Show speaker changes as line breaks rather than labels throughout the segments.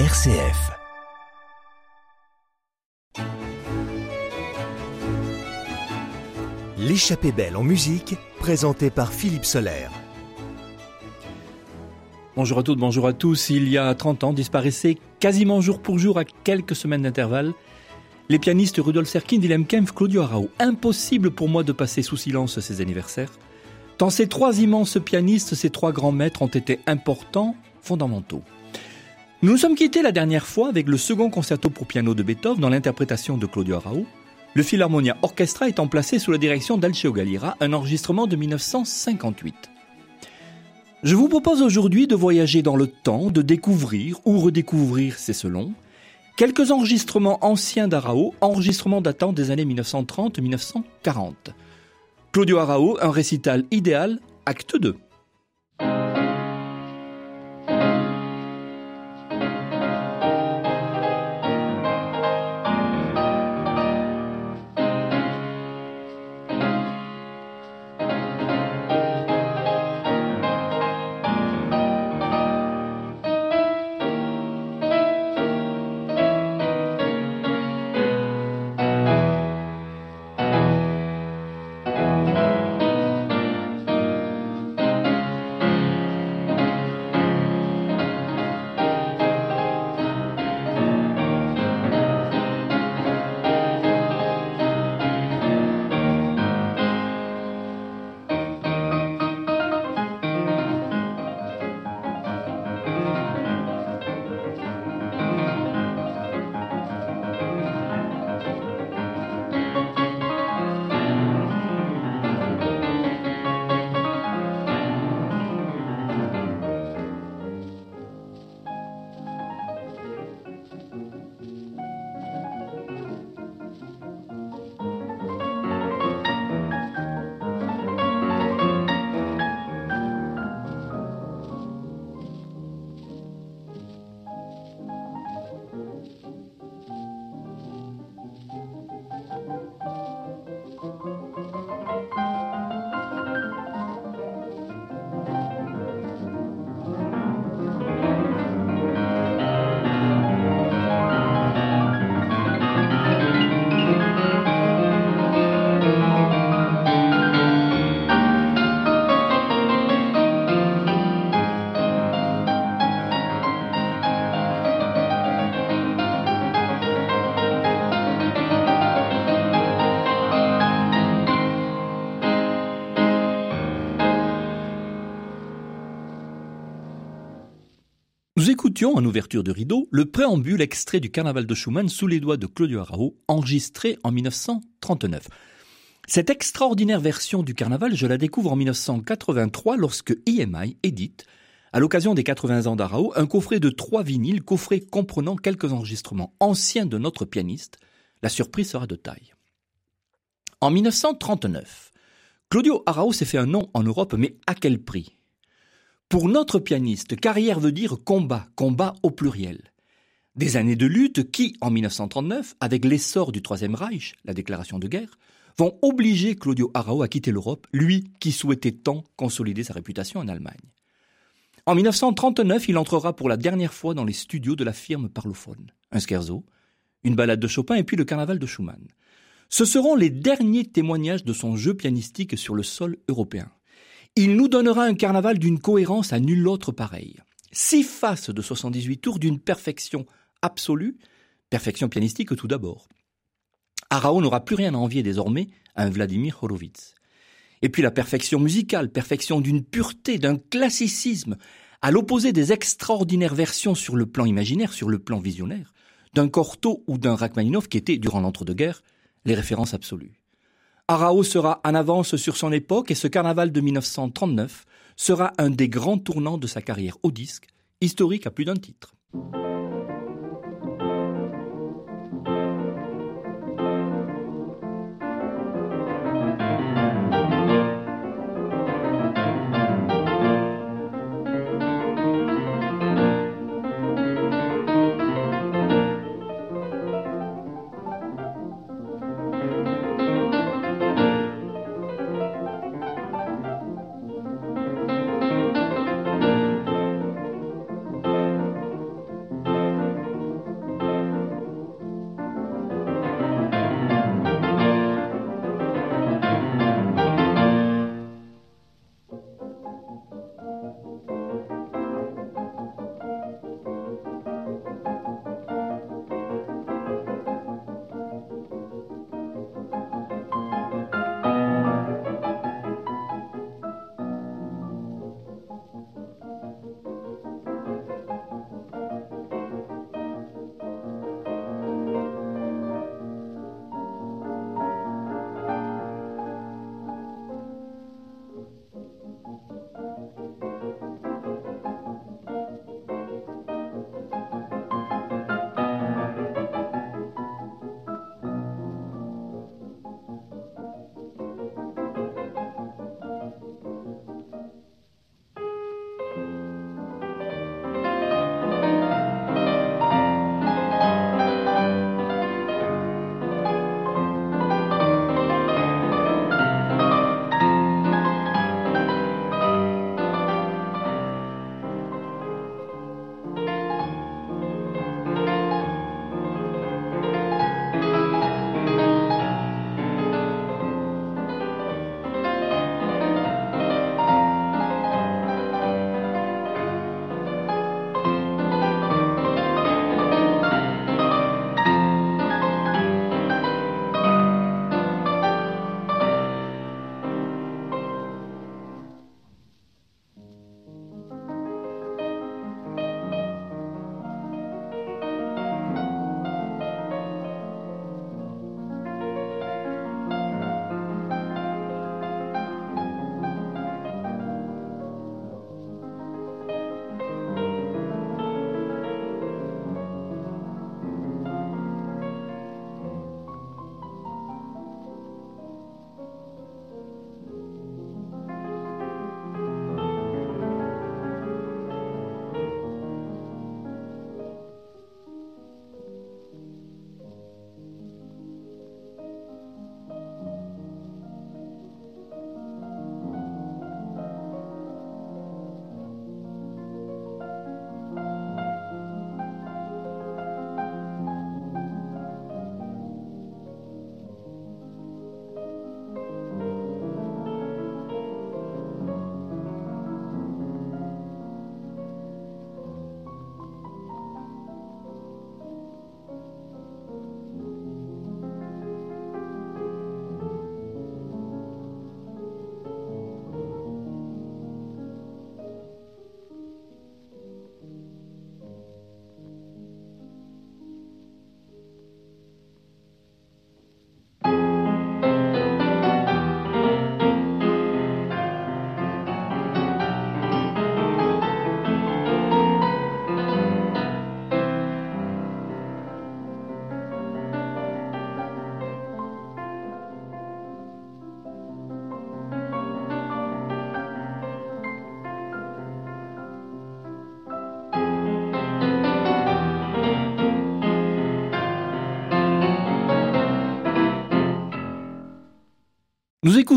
RCF. L'échappée belle en musique, présentée par Philippe Solaire.
Bonjour à toutes, bonjour à tous. Il y a 30 ans, disparaissait quasiment jour pour jour à quelques semaines d'intervalle les pianistes Rudolf Serkin, Wilhelm Kempf, Claudio Arau. Impossible pour moi de passer sous silence ces anniversaires. Tant ces trois immenses pianistes, ces trois grands maîtres ont été importants, fondamentaux. Nous nous sommes quittés la dernière fois avec le second concerto pour piano de Beethoven dans l'interprétation de Claudio Arau. Le Philharmonia Orchestra étant placé sous la direction d'Alceo Galira, un enregistrement de 1958. Je vous propose aujourd'hui de voyager dans le temps, de découvrir ou redécouvrir, c'est selon, quelques enregistrements anciens d'Arao, enregistrements datant des années 1930-1940. Claudio Arao, un récital idéal, acte 2. En ouverture de rideau, le préambule extrait du Carnaval de Schumann sous les doigts de Claudio Arao, enregistré en 1939. Cette extraordinaire version du Carnaval, je la découvre en 1983 lorsque EMI édite, à l'occasion des 80 ans d'Arao, un coffret de trois vinyles, coffret comprenant quelques enregistrements anciens de notre pianiste. La surprise sera de taille. En 1939, Claudio Arao s'est fait un nom en Europe, mais à quel prix? Pour notre pianiste, carrière veut dire combat, combat au pluriel. Des années de lutte qui, en 1939, avec l'essor du Troisième Reich, la déclaration de guerre, vont obliger Claudio Arao à quitter l'Europe, lui qui souhaitait tant consolider sa réputation en Allemagne. En 1939, il entrera pour la dernière fois dans les studios de la firme parlophone. Un scherzo, une balade de Chopin et puis le carnaval de Schumann. Ce seront les derniers témoignages de son jeu pianistique sur le sol européen. Il nous donnera un carnaval d'une cohérence à nul autre pareil. Six faces de 78 tours d'une perfection absolue, perfection pianistique tout d'abord. Arao n'aura plus rien à envier désormais à un Vladimir Horowitz. Et puis la perfection musicale, perfection d'une pureté, d'un classicisme, à l'opposé des extraordinaires versions sur le plan imaginaire, sur le plan visionnaire, d'un Cortot ou d'un Rachmaninoff qui étaient, durant l'entre-deux-guerres, les références absolues. Arao sera en avance sur son époque et ce carnaval de 1939 sera un des grands tournants de sa carrière au disque, historique à plus d'un titre.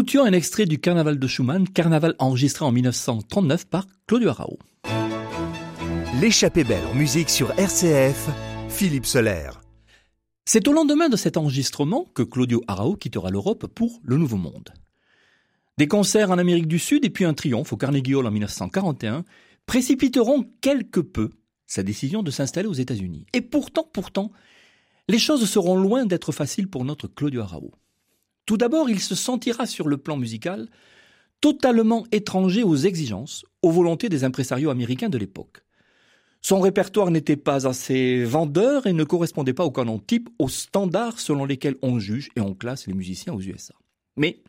Écoutions un extrait du Carnaval de Schumann, carnaval enregistré en 1939 par Claudio Arao.
L'échappée belle en musique sur RCF, Philippe Solaire.
C'est au lendemain de cet enregistrement que Claudio Arao quittera l'Europe pour le Nouveau Monde. Des concerts en Amérique du Sud et puis un triomphe au Carnegie Hall en 1941 précipiteront quelque peu sa décision de s'installer aux États-Unis. Et pourtant, pourtant, les choses seront loin d'être faciles pour notre Claudio Arao. Tout d'abord, il se sentira sur le plan musical totalement étranger aux exigences, aux volontés des impresarios américains de l'époque. Son répertoire n'était pas assez vendeur et ne correspondait pas au canon type, aux standards selon lesquels on juge et on classe les musiciens aux USA. Mais,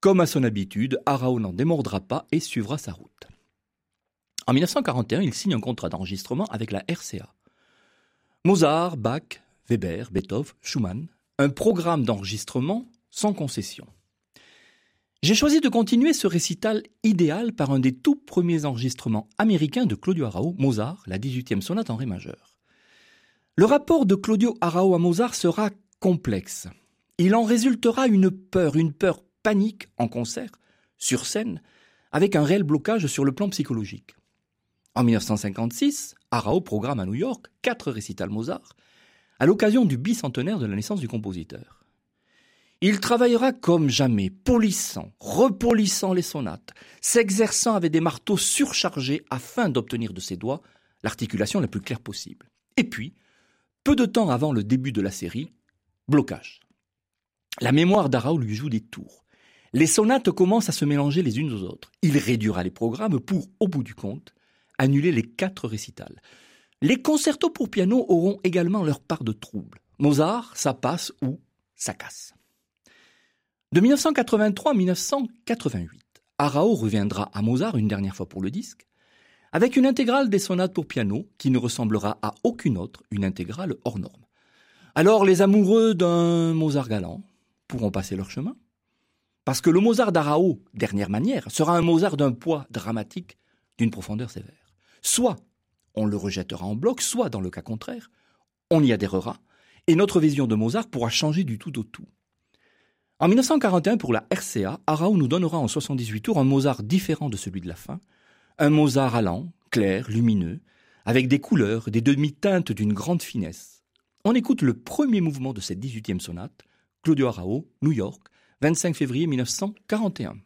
comme à son habitude, Arao n'en démordra pas et suivra sa route. En 1941, il signe un contrat d'enregistrement avec la RCA. Mozart, Bach, Weber, Beethoven, Schumann, un programme d'enregistrement sans concession. J'ai choisi de continuer ce récital idéal par un des tout premiers enregistrements américains de Claudio Arao, Mozart, la 18e sonate en ré majeur. Le rapport de Claudio Arao à Mozart sera complexe. Il en résultera une peur, une peur panique en concert, sur scène, avec un réel blocage sur le plan psychologique. En 1956, Arao programme à New York quatre récitals Mozart, à l'occasion du bicentenaire de la naissance du compositeur. Il travaillera comme jamais, polissant, repolissant les sonates, s'exerçant avec des marteaux surchargés afin d'obtenir de ses doigts l'articulation la plus claire possible. Et puis, peu de temps avant le début de la série, blocage. La mémoire d'Arao lui joue des tours. Les sonates commencent à se mélanger les unes aux autres. Il réduira les programmes pour, au bout du compte, annuler les quatre récitals. Les concertos pour piano auront également leur part de troubles. Mozart, ça passe ou ça casse. De 1983 à 1988, Arao reviendra à Mozart une dernière fois pour le disque, avec une intégrale des sonates pour piano qui ne ressemblera à aucune autre, une intégrale hors norme. Alors les amoureux d'un Mozart galant pourront passer leur chemin, parce que le Mozart d'Arao, dernière manière, sera un Mozart d'un poids dramatique, d'une profondeur sévère. Soit on le rejettera en bloc, soit, dans le cas contraire, on y adhérera, et notre vision de Mozart pourra changer du tout au tout. En 1941, pour la RCA, Arau nous donnera en 78 tours un Mozart différent de celui de la fin, un Mozart allant, clair, lumineux, avec des couleurs, des demi-teintes d'une grande finesse. On écoute le premier mouvement de cette 18e sonate, Claudio Arao, New York, 25 février 1941.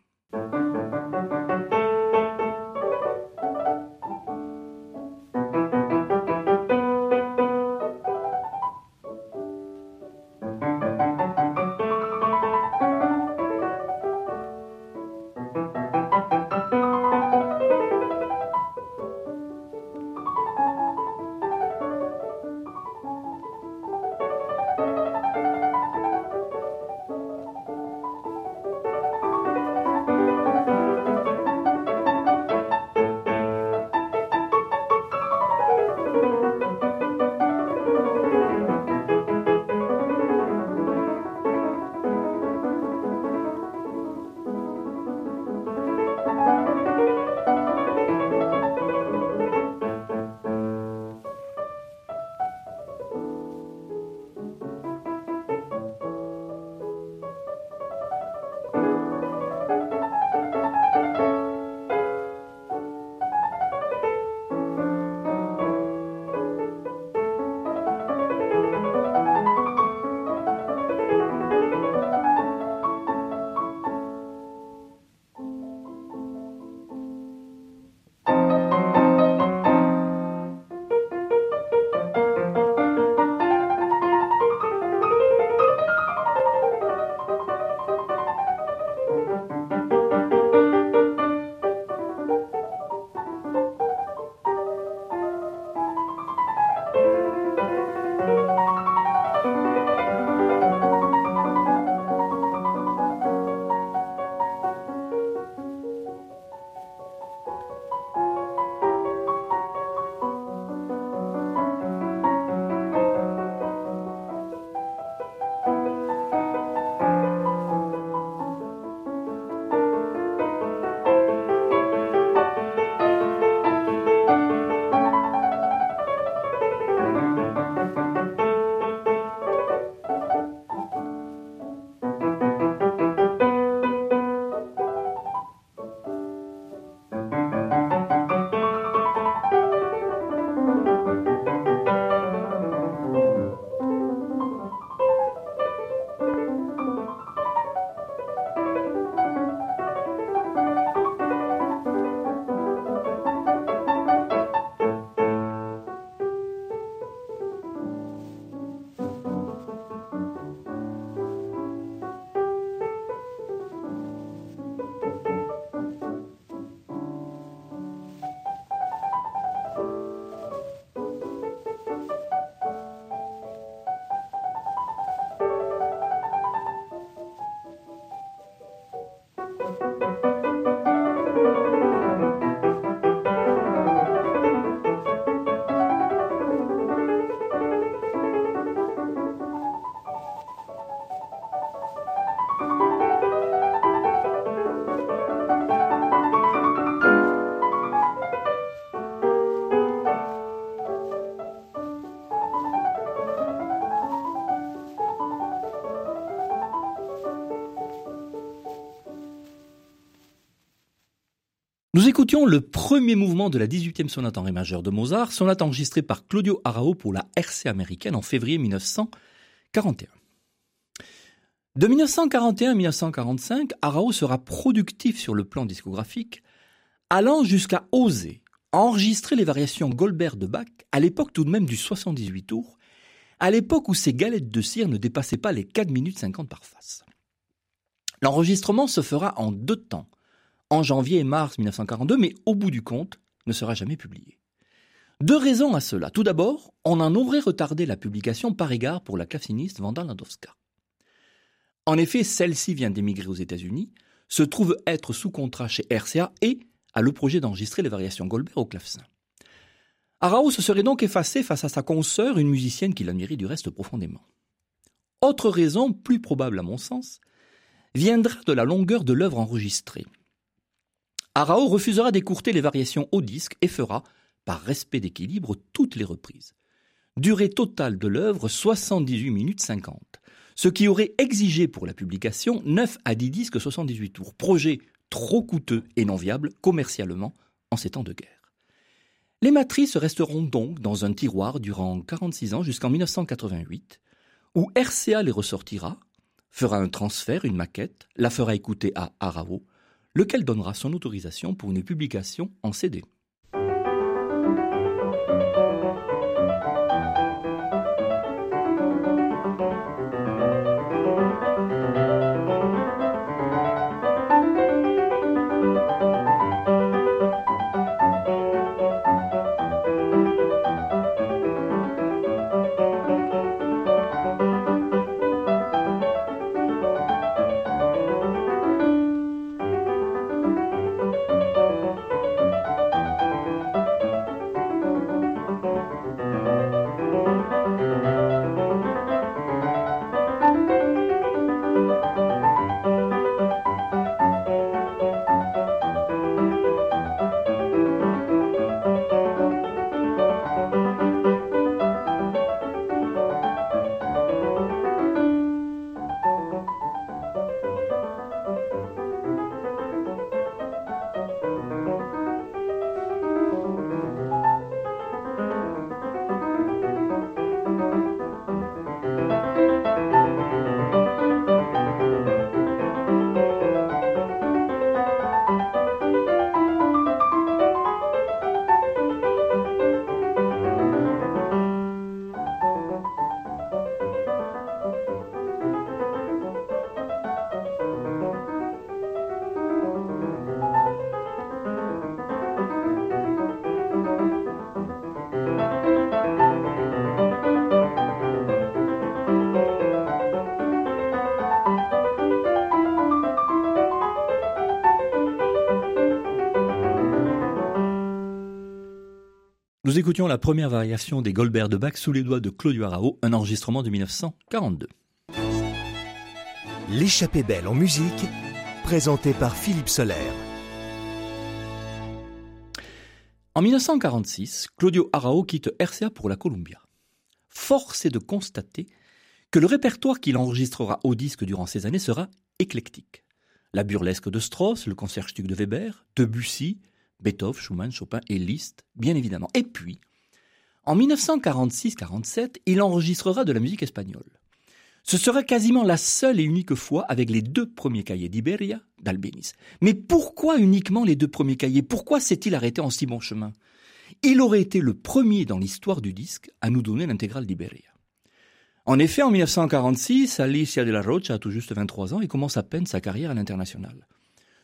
Nous écoutions le premier mouvement de la 18e sonate en ré majeur de Mozart, sonate enregistrée par Claudio Arao pour la RC américaine en février 1941. De 1941 à 1945, Arao sera productif sur le plan discographique, allant jusqu'à oser enregistrer les variations Goldberg de Bach, à l'époque tout de même du 78 tours, à l'époque où ces galettes de cire ne dépassaient pas les 4 minutes 50 par face. L'enregistrement se fera en deux temps, en janvier et mars 1942, mais au bout du compte, ne sera jamais publié. Deux raisons à cela. Tout d'abord, on en aurait retardé la publication par égard pour la claveciniste Wanda Landowska. En effet, celle-ci vient d'émigrer aux États-Unis, se trouve être sous contrat chez RCA et a le projet d'enregistrer les variations Goldberg au clavecin. Arao se serait donc effacé face à sa consoeur, une musicienne qui l'admirait du reste profondément. Autre raison, plus probable à mon sens, viendra de la longueur de l'œuvre enregistrée. Arao refusera d'écourter les variations au disque et fera, par respect d'équilibre, toutes les reprises. Durée totale de l'œuvre 78 minutes 50, ce qui aurait exigé pour la publication 9 à 10 disques 78 tours, projet trop coûteux et non viable commercialement en ces temps de guerre. Les matrices resteront donc dans un tiroir durant 46 ans jusqu'en 1988, où RCA les ressortira, fera un transfert, une maquette, la fera écouter à Arao, lequel donnera son autorisation pour une publication en CD. Nous écoutions la première variation des Goldberg de Bach sous les doigts de Claudio Arao, un enregistrement de 1942.
L'échappée belle en musique, présenté par Philippe Solaire.
En 1946, Claudio Arao quitte RCA pour la Columbia. Force est de constater que le répertoire qu'il enregistrera au disque durant ces années sera éclectique. La burlesque de Strauss, le concertstück de Weber, Debussy, Beethoven, Schumann, Chopin et Liszt, bien évidemment. Et puis, En 1946-47, il enregistrera de la musique espagnole. Ce sera quasiment la seule et unique fois avec les deux premiers cahiers d'Iberia d'Albéniz. Mais pourquoi uniquement les deux premiers cahiers? Pourquoi s'est-il arrêté en si bon chemin? Il aurait été le premier dans l'histoire du disque à nous donner l'intégrale d'Iberia. En effet, en 1946, Alicia de la Rocha a tout juste 23 ans et commence à peine sa carrière à l'international.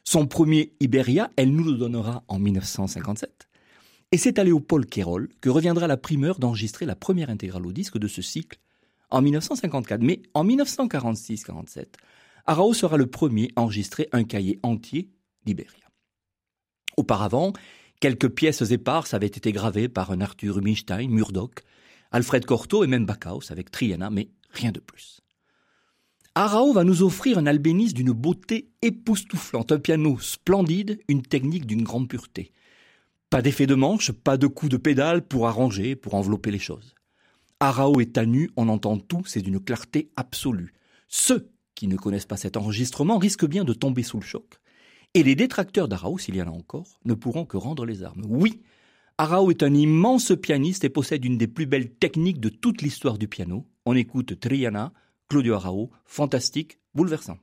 Son premier Iberia, elle nous le donnera en 1957. Et c'est à Léopold Quérol que reviendra la primeur d'enregistrer la première intégrale au disque de ce cycle en 1954. Mais en 1946-47, Arao sera le premier à enregistrer un cahier entier d'Iberia. Auparavant, quelques pièces éparses avaient été gravées par un Arthur Rubinstein, Murdoch, Alfred Cortot et même Backhaus avec Triana, mais rien de plus. Arao va nous offrir un albéniste d'une beauté époustouflante, un piano splendide, une technique d'une grande pureté. Pas d'effet de manche, pas de coup de pédale pour arranger, pour envelopper les choses. Arao est à nu, on entend tout, c'est d'une clarté absolue. Ceux qui ne connaissent pas cet enregistrement risquent bien de tomber sous le choc. Et les détracteurs d'Arao, s'il y en a encore, ne pourront que rendre les armes. Oui, Arao est un immense pianiste et possède une des plus belles techniques de toute l'histoire du piano. On écoute Triana, Claudio Arao, fantastique, bouleversant.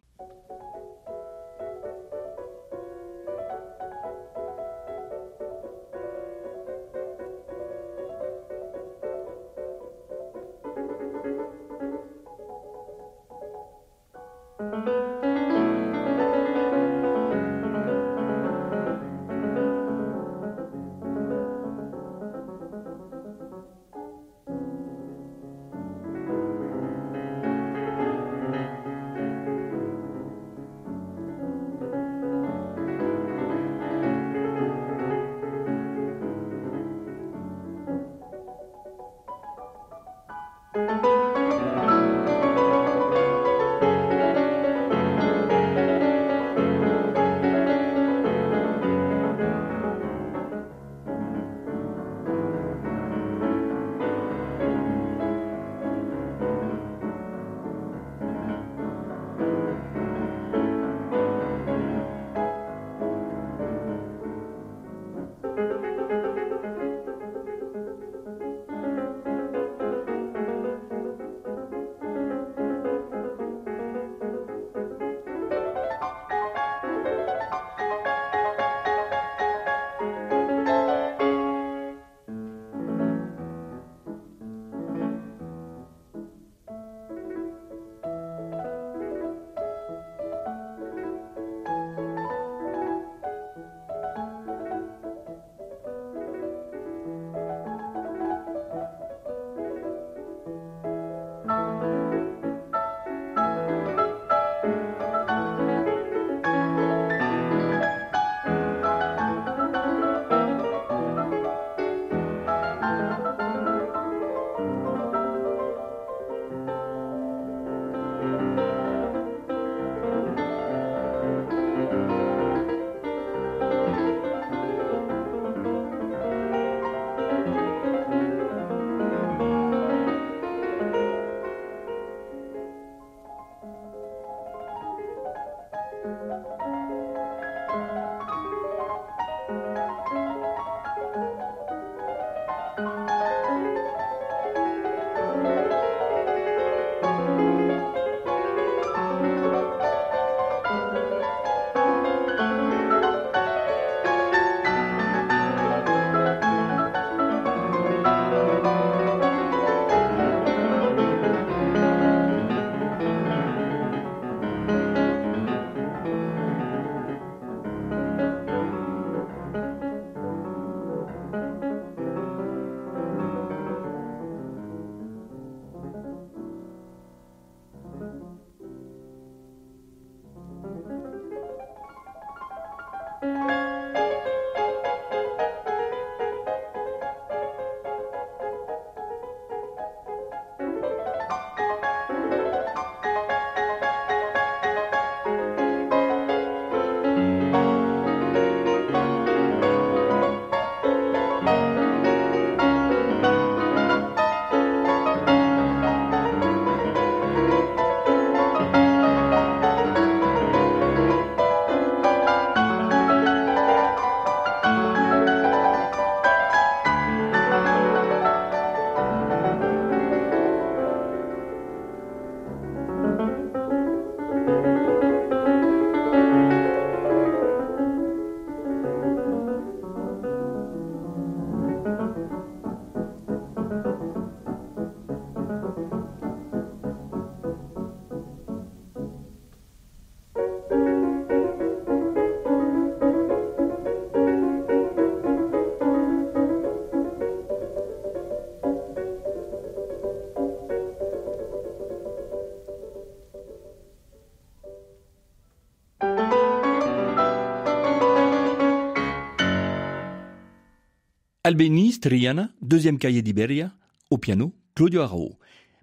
Albéniz, Triana, deuxième cahier d'Iberia, au piano, Claudio Arao.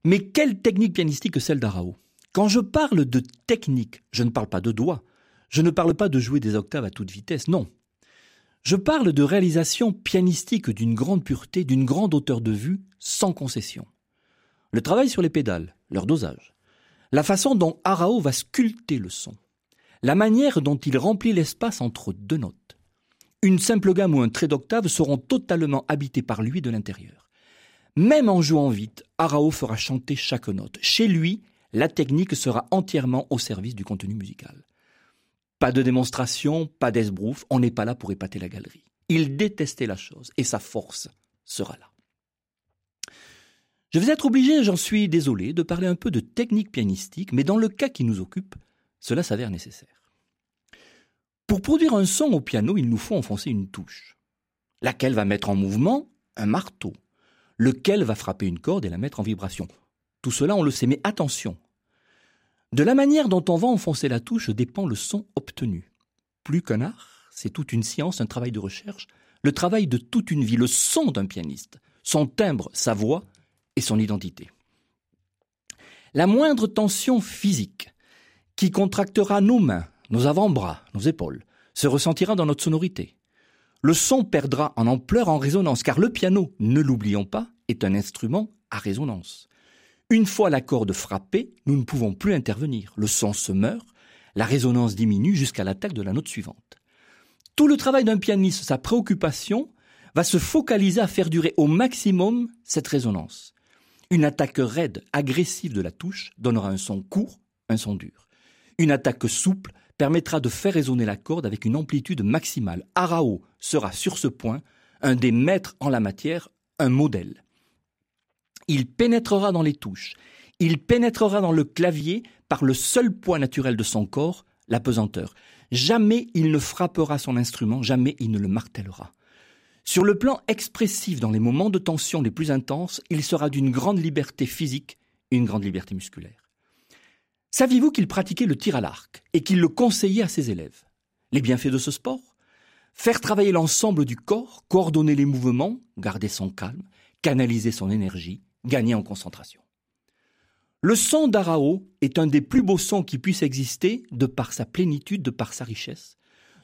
Mais quelle technique pianistique que celle d'Arao Quand je parle de technique, je ne parle pas de doigts, je ne parle pas de jouer des octaves à toute vitesse, non. Je parle de réalisation pianistique d'une grande pureté, d'une grande hauteur de vue, sans concession. Le travail sur les pédales, leur dosage, la façon dont Arao va sculpter le son, la manière dont il remplit l'espace entre deux notes. Une simple gamme ou un trait d'octave seront totalement habités par lui de l'intérieur. Même en jouant vite, Arao fera chanter chaque note. Chez lui, la technique sera entièrement au service du contenu musical. Pas de démonstration, pas d'esbrouf, on n'est pas là pour épater la galerie. Il détestait la chose et sa force sera là. Je vais être obligé, j'en suis désolé, de parler un peu de technique pianistique, mais dans le cas qui nous occupe, cela s'avère nécessaire. Pour produire un son au piano, il nous faut enfoncer une touche, laquelle va mettre en mouvement un marteau, lequel va frapper une corde et la mettre en vibration. Tout cela, on le sait, mais attention. De la manière dont on va enfoncer la touche dépend le son obtenu. Plus qu'un art, c'est toute une science, un travail de recherche, le travail de toute une vie, le son d'un pianiste, son timbre, sa voix et son identité. La moindre tension physique qui contractera nos mains, nos avant-bras, nos épaules, se ressentira dans notre sonorité le son perdra en ampleur en résonance, car le piano, ne l'oublions pas, est un instrument à résonance. Une fois la corde frappée, nous ne pouvons plus intervenir. Le son se meurt, la résonance diminue jusqu'à l'attaque de la note suivante. Tout le travail d'un pianiste, sa préoccupation, va se focaliser à faire durer au maximum cette résonance. Une attaque raide, agressive de la touche donnera un son court, un son dur. Une attaque souple permettra de faire résonner la corde avec une amplitude maximale. Arao sera sur ce point un des maîtres en la matière, un modèle. Il pénétrera dans les touches, il pénétrera dans le clavier par le seul poids naturel de son corps, la pesanteur. Jamais il ne frappera son instrument, jamais il ne le martèlera. Sur le plan expressif, dans les moments de tension les plus intenses, il sera d'une grande liberté physique, une grande liberté musculaire. Saviez-vous qu'il pratiquait le tir à l'arc et qu'il le conseillait à ses élèves? Les bienfaits de ce sport? Faire travailler l'ensemble du corps, coordonner les mouvements, garder son calme, canaliser son énergie, gagner en concentration. Le son d'Arao est un des plus beaux sons qui puissent exister de par sa plénitude, de par sa richesse,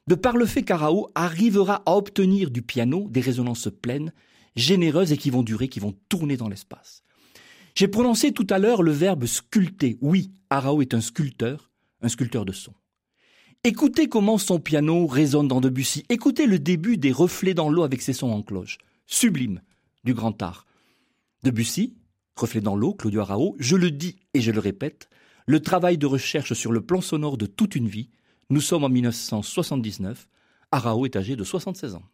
de par le fait qu'Arao arrivera à obtenir du piano des résonances pleines, généreuses et qui vont durer, qui vont tourner dans l'espace. J'ai prononcé tout à l'heure le verbe sculpter. Oui, Arao est un sculpteur, un sculpteur de son. Écoutez comment son piano résonne dans Debussy. Écoutez le début des reflets dans l'eau avec ses sons en cloche. Sublime du grand art. Debussy, reflets dans l'eau, Claudio Arao, je le dis et je le répète, le travail de recherche sur le plan sonore de toute une vie. Nous sommes en 1979. Arao est âgé de 76 ans.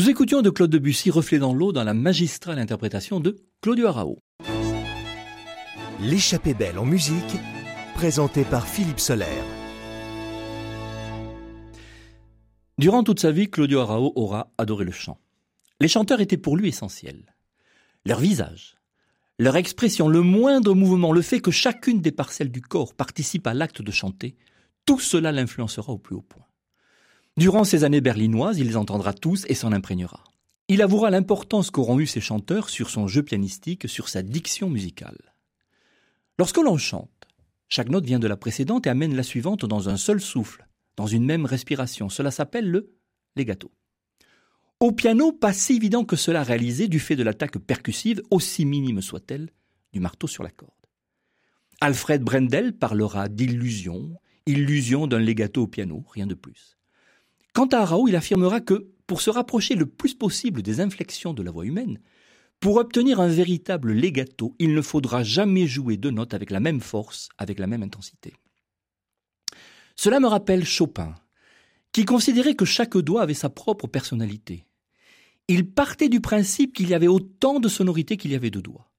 Nous écoutions de Claude Debussy Reflet dans l'eau dans la magistrale interprétation de Claudio Arao.
L'échappée belle en musique, présentée par Philippe Solaire.
Durant toute sa vie, Claudio Arao aura adoré le chant. Les chanteurs étaient pour lui essentiels. Leur visage, leur expression, le moindre mouvement, le fait que chacune des parcelles du corps participe à l'acte de chanter, tout cela l'influencera au plus haut point. Durant ces années berlinoises, il les entendra tous et s'en imprégnera. Il avouera l'importance qu'auront eu ces chanteurs sur son jeu pianistique, sur sa diction musicale. Lorsque l'on chante, chaque note vient de la précédente et amène la suivante dans un seul souffle, dans une même respiration. Cela s'appelle le legato. Au piano, pas si évident que cela réalisé du fait de l'attaque percussive, aussi minime soit-elle, du marteau sur la corde. Alfred Brendel parlera d'illusion, illusion d'un legato au piano, rien de plus. Quant à Arao, il affirmera que, pour se rapprocher le plus possible des inflexions de la voix humaine, pour obtenir un véritable legato, il ne faudra jamais jouer deux notes avec la même force, avec la même intensité. Cela me rappelle Chopin, qui considérait que chaque doigt avait sa propre personnalité. Il partait du principe qu'il y avait autant de sonorités qu'il y avait de doigts.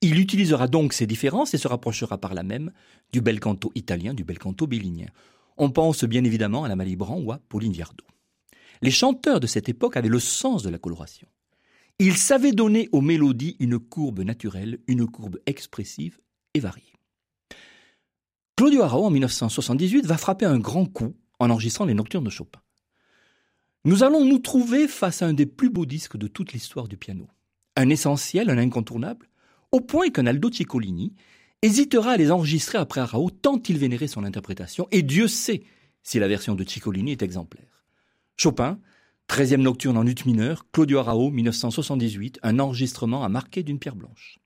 Il utilisera donc ces différences et se rapprochera par là même du bel canto italien, du bel canto bellinien. On pense bien évidemment à la Malibran ou à Pauline Viardot. Les chanteurs de cette époque avaient le sens de la coloration. Ils savaient donner aux mélodies une courbe naturelle, une courbe expressive et variée. Claudio Arao, en 1978, va frapper un grand coup en enregistrant les Nocturnes de Chopin. Nous allons nous trouver face à un des plus beaux disques de toute l'histoire du piano. Un essentiel, un incontournable, au point qu'un Aldo Ciccolini hésitera à les enregistrer après Arao tant il vénérait son interprétation, et Dieu sait si la version de Ciccolini est exemplaire. Chopin, 13e nocturne en ut mineur, Claudio Arao, 1978, un enregistrement à marquer d'une pierre blanche.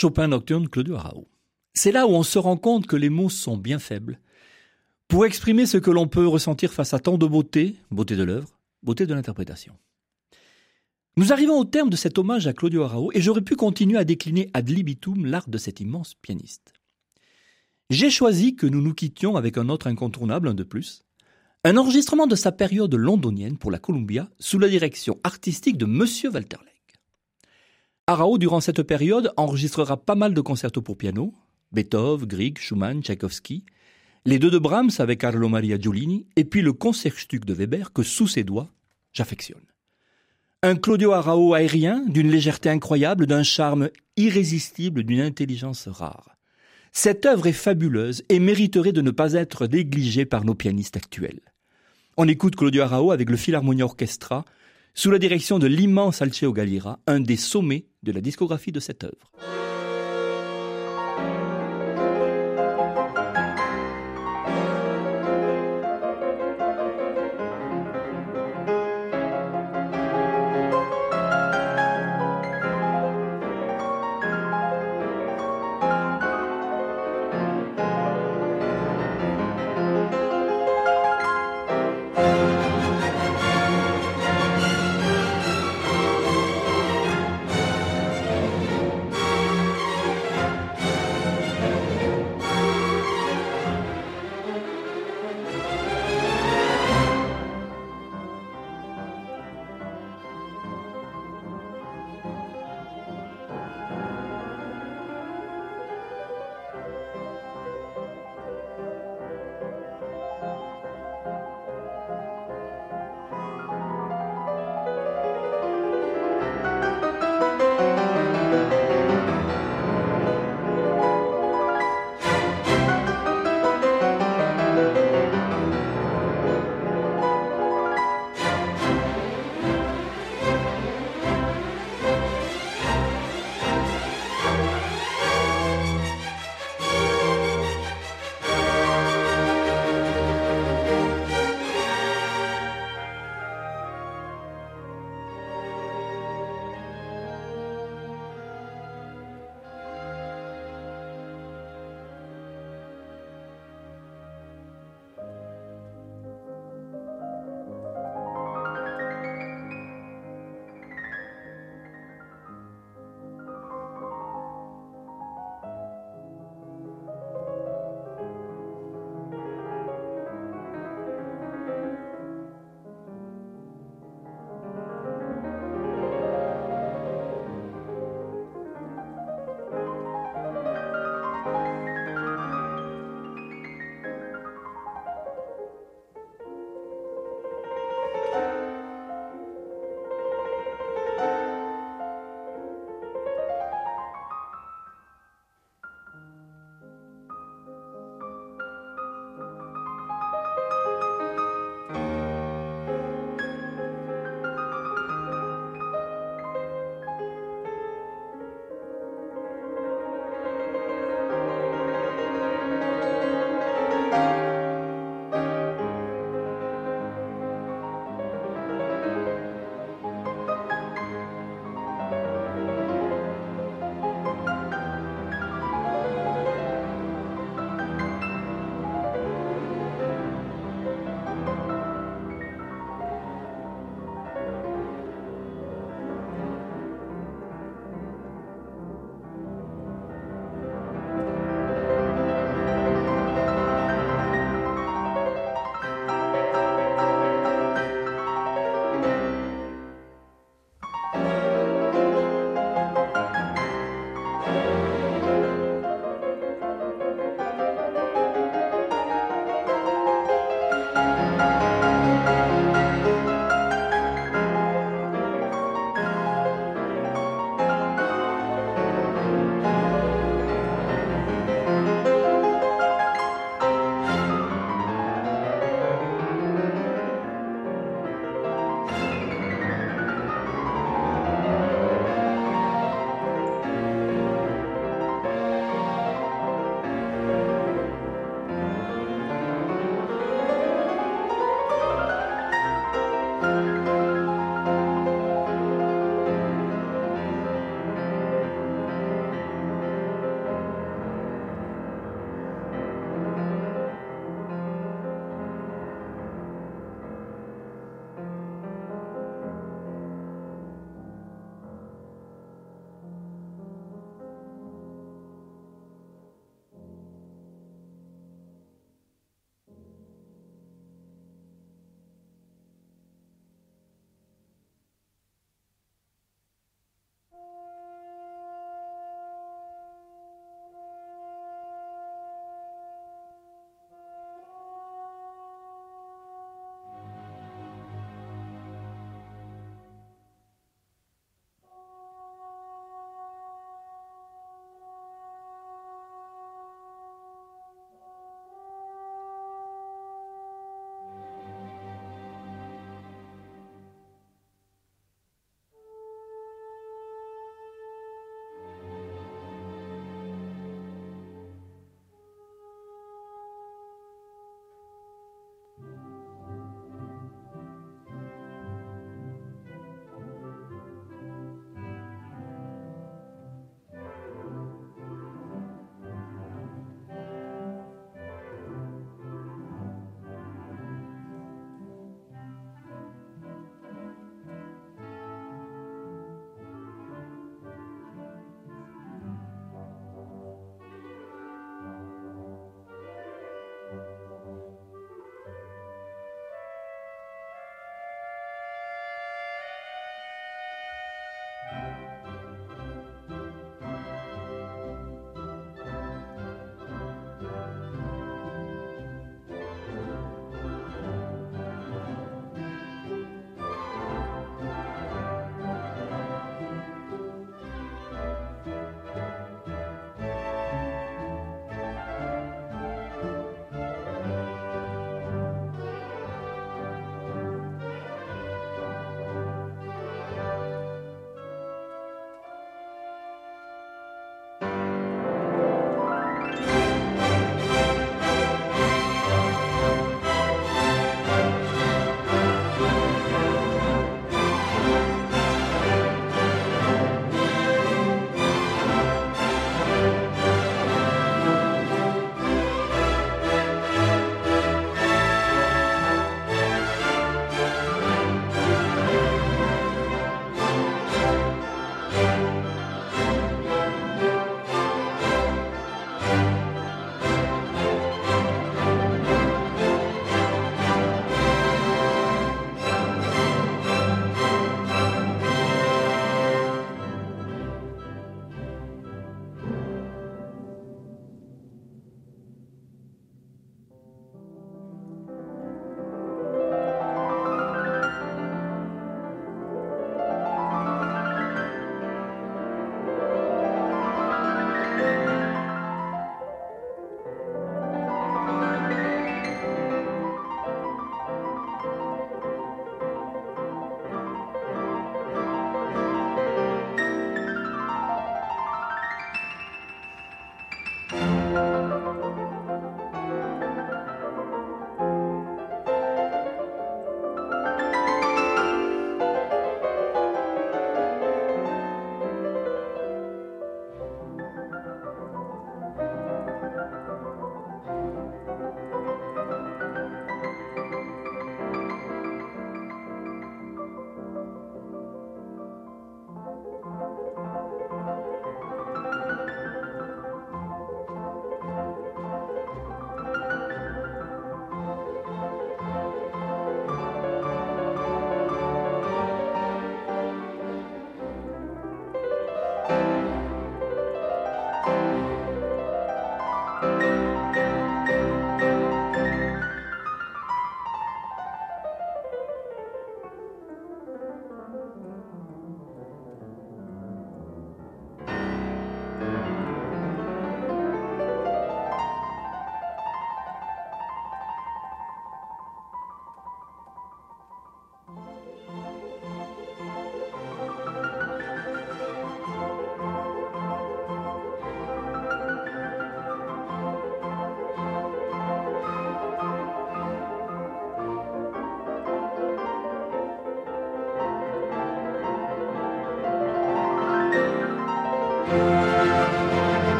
Chopin nocturne Claudio Arao. C'est là où on se rend compte que les mots sont bien faibles pour exprimer ce que l'on peut ressentir face à tant de beauté, beauté de l'œuvre, beauté de l'interprétation. Nous arrivons au terme de cet hommage à Claudio Arao et j'aurais pu continuer à décliner ad libitum l'art de cet immense pianiste. J'ai choisi que nous nous quittions avec un autre incontournable, un de plus, un enregistrement de sa période londonienne pour la Columbia sous la direction artistique de Monsieur Walterleg. Arao, durant cette période, enregistrera pas mal de concertos pour piano, Beethoven, Grieg, Schumann, Tchaïkovski, les deux de Brahms avec Carlo Maria Giolini, et puis le Concertstück de Weber que sous ses doigts, j'affectionne. Un Claudio Arao aérien, d'une légèreté incroyable, d'un charme irrésistible, d'une intelligence rare. Cette œuvre est fabuleuse et mériterait de ne pas être négligée par nos pianistes actuels. On écoute Claudio Arao avec le Philharmonia Orchestra, sous la direction de l'immense Alceo Galira, un des sommets de la discographie de cette œuvre.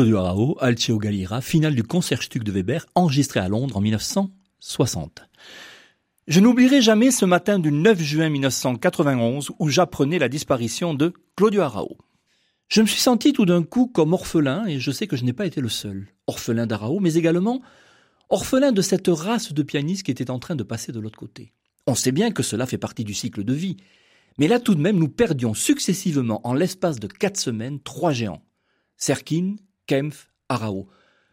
Claudio Arao, Alceo Galliera, finale du Concertstück de Weber, enregistré à Londres en 1960. Je n'oublierai jamais ce matin du 9 juin 1991 où j'apprenais la disparition de Claudio Arao. Je me suis senti tout d'un coup comme orphelin et je sais que je n'ai pas été le seul. Orphelin d'Arao, mais également orphelin de cette race de pianistes qui était en train de passer de l'autre côté. On sait bien que cela fait partie du cycle de vie. Mais là tout de même, nous perdions successivement en l'espace de quatre semaines trois géants. Serkin, Kempf, Arao.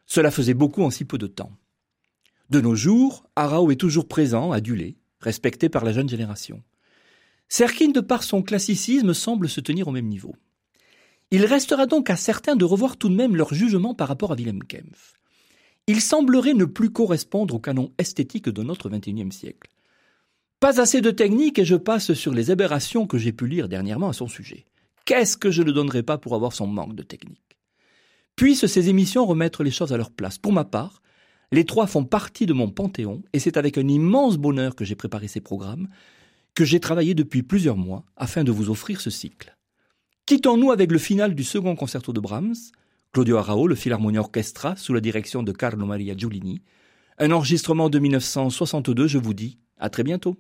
Cela faisait beaucoup en si peu de temps. De nos jours, Arao est toujours présent, adulé, respecté par la jeune génération. Serkin, de par son classicisme, semble se tenir au même niveau. Il restera donc à certains de revoir tout de même leur jugement par rapport à Wilhelm Kempf. Il semblerait ne plus correspondre au canon esthétique de notre XXIe siècle. Pas assez de technique et je passe sur les aberrations que j'ai pu lire dernièrement à son sujet. Qu'est-ce que je ne donnerais pas pour avoir son manque de technique? Puissent ces émissions remettre les choses à leur place. Pour ma part, les trois font partie de mon panthéon et c'est avec un immense bonheur que j'ai préparé ces programmes, que j'ai travaillé depuis plusieurs mois afin de vous offrir ce cycle. Quittons-nous avec le final du second concerto de Brahms, Claudio Arao, le Philharmonia Orchestra, sous la direction de Carlo Maria Giulini. Un enregistrement de 1962, je vous dis à très bientôt.